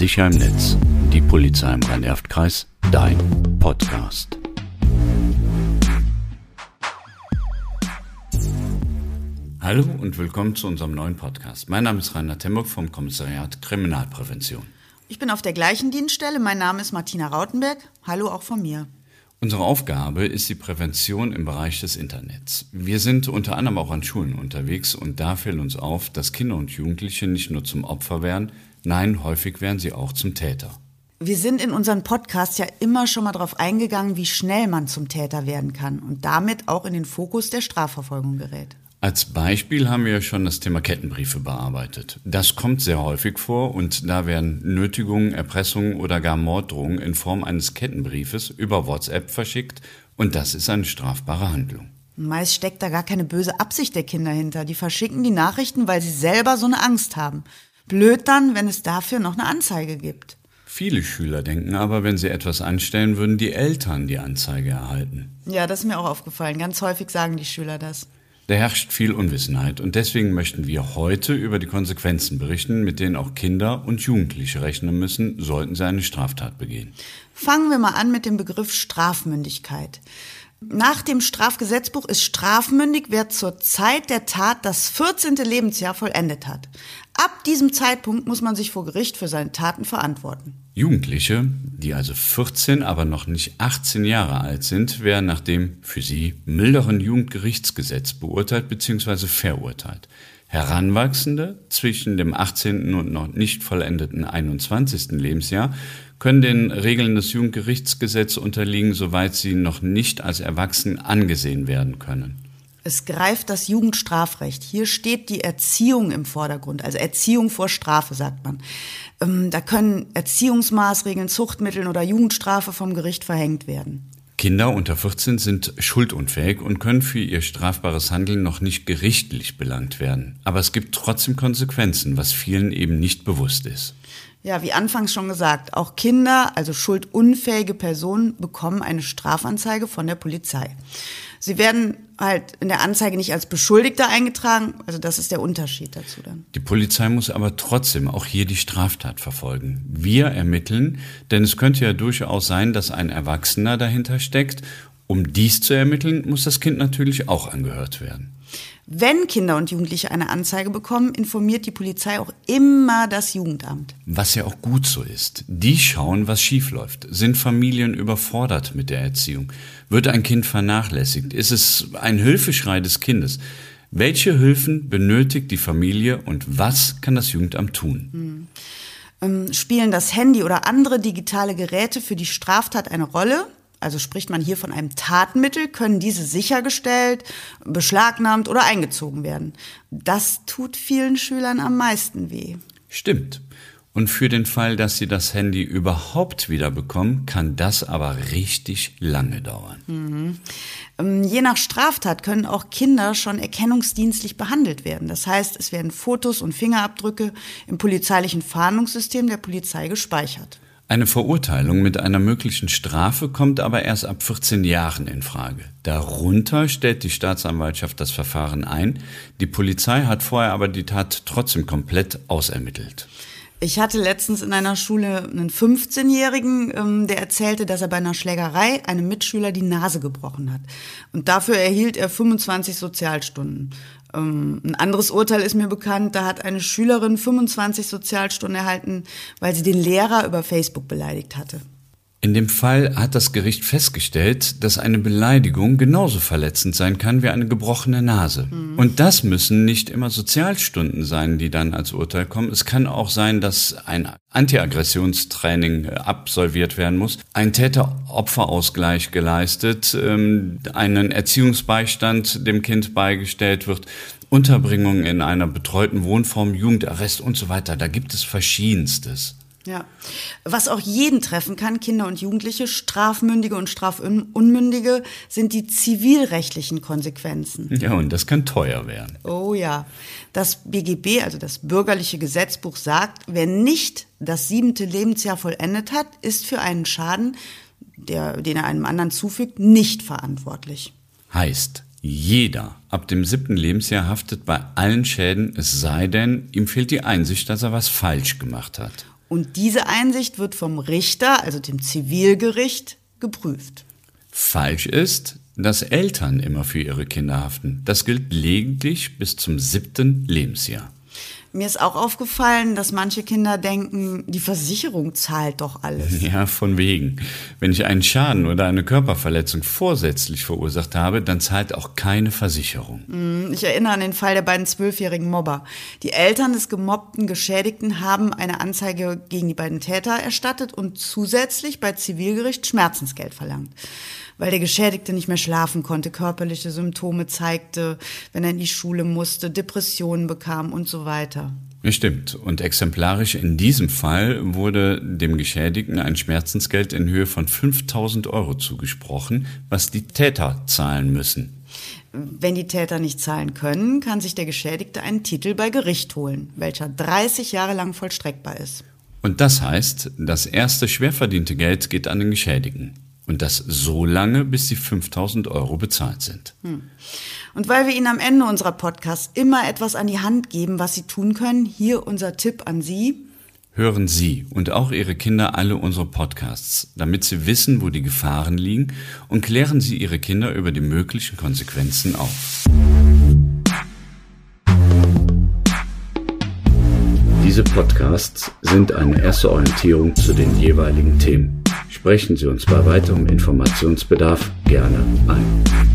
Sicher im Netz. Die Polizei im Rhein-Erft-Kreis. Dein Podcast. Hallo und willkommen zu unserem neuen Podcast. Mein Name ist Rainer Temburg vom Kommissariat Kriminalprävention. Ich bin auf der gleichen Dienststelle. Mein Name ist Martina Rautenberg. Hallo auch von mir. Unsere Aufgabe ist die Prävention im Bereich des Internets. Wir sind unter anderem auch an Schulen unterwegs und da fällt uns auf, dass Kinder und Jugendliche nicht nur zum Opfer werden, nein, häufig werden sie auch zum Täter. Wir sind in unseren Podcasts ja immer schon mal darauf eingegangen, wie schnell man zum Täter werden kann und damit auch in den Fokus der Strafverfolgung gerät. Als Beispiel haben wir ja schon das Thema Kettenbriefe bearbeitet. Das kommt sehr häufig vor und da werden Nötigungen, Erpressungen oder gar Morddrohungen in Form eines Kettenbriefes über WhatsApp verschickt und das ist eine strafbare Handlung. Meist steckt da gar keine böse Absicht der Kinder hinter. Die verschicken die Nachrichten, weil sie selber so eine Angst haben. Blöd dann, wenn es dafür noch eine Anzeige gibt. Viele Schüler denken aber, wenn sie etwas anstellen, würden die Eltern die Anzeige erhalten. Ja, das ist mir auch aufgefallen. Ganz häufig sagen die Schüler das. Da herrscht viel Unwissenheit und deswegen möchten wir heute über die Konsequenzen berichten, mit denen auch Kinder und Jugendliche rechnen müssen, sollten sie eine Straftat begehen. Fangen wir mal an mit dem Begriff Strafmündigkeit. Nach dem Strafgesetzbuch ist strafmündig, wer zur Zeit der Tat das 14. Lebensjahr vollendet hat. Ab diesem Zeitpunkt muss man sich vor Gericht für seine Taten verantworten. Jugendliche, die also 14, aber noch nicht 18 Jahre alt sind, werden nach dem für sie milderen Jugendgerichtsgesetz beurteilt bzw. verurteilt. Heranwachsende zwischen dem 18. und noch nicht vollendeten 21. Lebensjahr können den Regeln des Jugendgerichtsgesetzes unterliegen, soweit sie noch nicht als erwachsen angesehen werden können. Es greift das Jugendstrafrecht. Hier steht die Erziehung im Vordergrund, also Erziehung vor Strafe, sagt man. Ähm, da können Erziehungsmaßregeln, Zuchtmittel oder Jugendstrafe vom Gericht verhängt werden. Kinder unter 14 sind schuldunfähig und können für ihr strafbares Handeln noch nicht gerichtlich belangt werden. Aber es gibt trotzdem Konsequenzen, was vielen eben nicht bewusst ist. Ja, wie anfangs schon gesagt, auch Kinder, also schuldunfähige Personen, bekommen eine Strafanzeige von der Polizei. Sie werden halt in der Anzeige nicht als Beschuldigter eingetragen, also das ist der Unterschied dazu dann. Die Polizei muss aber trotzdem auch hier die Straftat verfolgen. Wir ermitteln, denn es könnte ja durchaus sein, dass ein Erwachsener dahinter steckt. Um dies zu ermitteln, muss das Kind natürlich auch angehört werden. Wenn Kinder und Jugendliche eine Anzeige bekommen, informiert die Polizei auch immer das Jugendamt. Was ja auch gut so ist. Die schauen, was schiefläuft. Sind Familien überfordert mit der Erziehung? Wird ein Kind vernachlässigt? Ist es ein Hilfeschrei des Kindes? Welche Hilfen benötigt die Familie und was kann das Jugendamt tun? Hm. Spielen das Handy oder andere digitale Geräte für die Straftat eine Rolle? Also spricht man hier von einem Tatmittel, können diese sichergestellt, beschlagnahmt oder eingezogen werden. Das tut vielen Schülern am meisten weh. Stimmt. Und für den Fall, dass sie das Handy überhaupt wieder bekommen, kann das aber richtig lange dauern. Mhm. Je nach Straftat können auch Kinder schon erkennungsdienstlich behandelt werden. Das heißt, es werden Fotos und Fingerabdrücke im polizeilichen Fahndungssystem der Polizei gespeichert. Eine Verurteilung mit einer möglichen Strafe kommt aber erst ab 14 Jahren in Frage. Darunter stellt die Staatsanwaltschaft das Verfahren ein. Die Polizei hat vorher aber die Tat trotzdem komplett ausermittelt. Ich hatte letztens in einer Schule einen 15-Jährigen, ähm, der erzählte, dass er bei einer Schlägerei einem Mitschüler die Nase gebrochen hat. Und dafür erhielt er 25 Sozialstunden. Ähm, ein anderes Urteil ist mir bekannt, da hat eine Schülerin 25 Sozialstunden erhalten, weil sie den Lehrer über Facebook beleidigt hatte. In dem Fall hat das Gericht festgestellt, dass eine Beleidigung genauso verletzend sein kann wie eine gebrochene Nase. Mhm. Und das müssen nicht immer Sozialstunden sein, die dann als Urteil kommen. Es kann auch sein, dass ein Antiaggressionstraining äh, absolviert werden muss, ein Täter-Opfer-Ausgleich geleistet, ähm, einen Erziehungsbeistand dem Kind beigestellt wird. Unterbringung in einer betreuten Wohnform, Jugendarrest und so weiter. Da gibt es verschiedenstes. Ja. Was auch jeden treffen kann, Kinder und Jugendliche, Strafmündige und Strafunmündige, sind die zivilrechtlichen Konsequenzen. Ja, und das kann teuer werden. Oh ja. Das BGB, also das bürgerliche Gesetzbuch, sagt, wer nicht das siebente Lebensjahr vollendet hat, ist für einen Schaden, der, den er einem anderen zufügt, nicht verantwortlich. Heißt, jeder ab dem siebten Lebensjahr haftet bei allen Schäden, es sei denn, ihm fehlt die Einsicht, dass er was falsch gemacht hat. Und diese Einsicht wird vom Richter, also dem Zivilgericht, geprüft. Falsch ist, dass Eltern immer für ihre Kinder haften. Das gilt lediglich bis zum siebten Lebensjahr. Mir ist auch aufgefallen, dass manche Kinder denken, die Versicherung zahlt doch alles. Ja, von wegen. Wenn ich einen Schaden oder eine Körperverletzung vorsätzlich verursacht habe, dann zahlt auch keine Versicherung. Hm, ich erinnere an den Fall der beiden zwölfjährigen Mobber. Die Eltern des gemobbten Geschädigten haben eine Anzeige gegen die beiden Täter erstattet und zusätzlich bei Zivilgericht Schmerzensgeld verlangt weil der Geschädigte nicht mehr schlafen konnte, körperliche Symptome zeigte, wenn er in die Schule musste, Depressionen bekam und so weiter. Stimmt. Und exemplarisch in diesem Fall wurde dem Geschädigten ein Schmerzensgeld in Höhe von 5000 Euro zugesprochen, was die Täter zahlen müssen. Wenn die Täter nicht zahlen können, kann sich der Geschädigte einen Titel bei Gericht holen, welcher 30 Jahre lang vollstreckbar ist. Und das heißt, das erste schwer verdiente Geld geht an den Geschädigten. Und das so lange, bis die 5000 Euro bezahlt sind. Hm. Und weil wir Ihnen am Ende unserer Podcasts immer etwas an die Hand geben, was Sie tun können, hier unser Tipp an Sie. Hören Sie und auch Ihre Kinder alle unsere Podcasts, damit Sie wissen, wo die Gefahren liegen und klären Sie Ihre Kinder über die möglichen Konsequenzen auf. Diese Podcasts sind eine erste Orientierung zu den jeweiligen Themen. Sprechen Sie uns bei weiterem Informationsbedarf gerne ein.